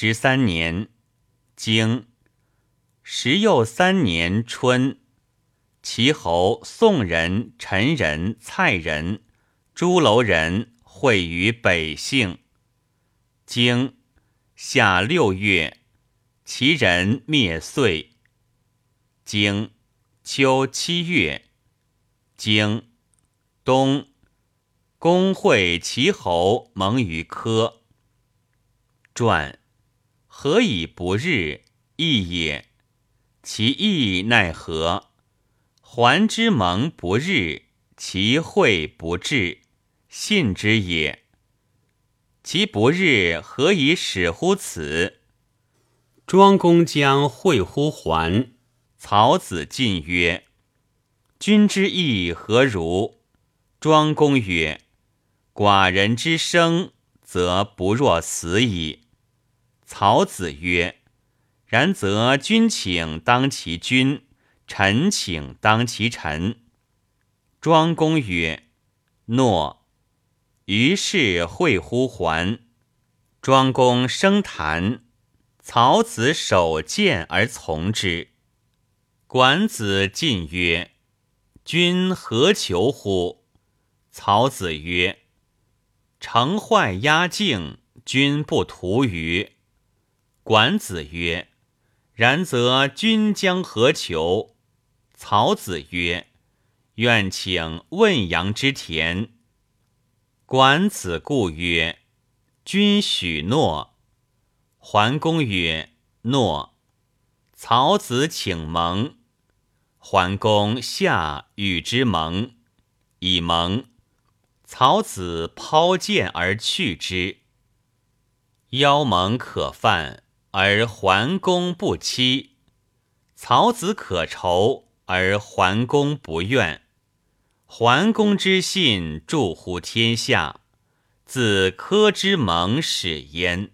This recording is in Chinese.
十三年，经十又三年春，齐侯、宋人、陈人、蔡人、朱楼人会于北姓。经夏六月，齐人灭遂。经秋七月，经冬，公会齐侯盟于科。传何以不日？义也。其义奈何？还之盟不日，其会不至，信之也。其不日，何以使乎此？庄公将会乎还？曹子进曰：“君之意何如？”庄公曰：“寡人之生，则不若死矣。”曹子曰：“然则君请当其君，臣请当其臣。”庄公曰：“诺。”于是会乎还，庄公生谈，曹子守谏而从之。管子进曰：“君何求乎？”曹子曰：“城坏压境，君不图于？”管子曰：“然则君将何求？”曹子曰：“愿请问阳之田。”管子故曰：“君许诺。”桓公曰：“诺。”曹子请盟，桓公下与之盟，以盟。曹子抛剑而去之。邀盟可犯，而桓公不欺；曹子可仇，而桓公不怨。桓公之信著乎天下，自柯之盟始焉。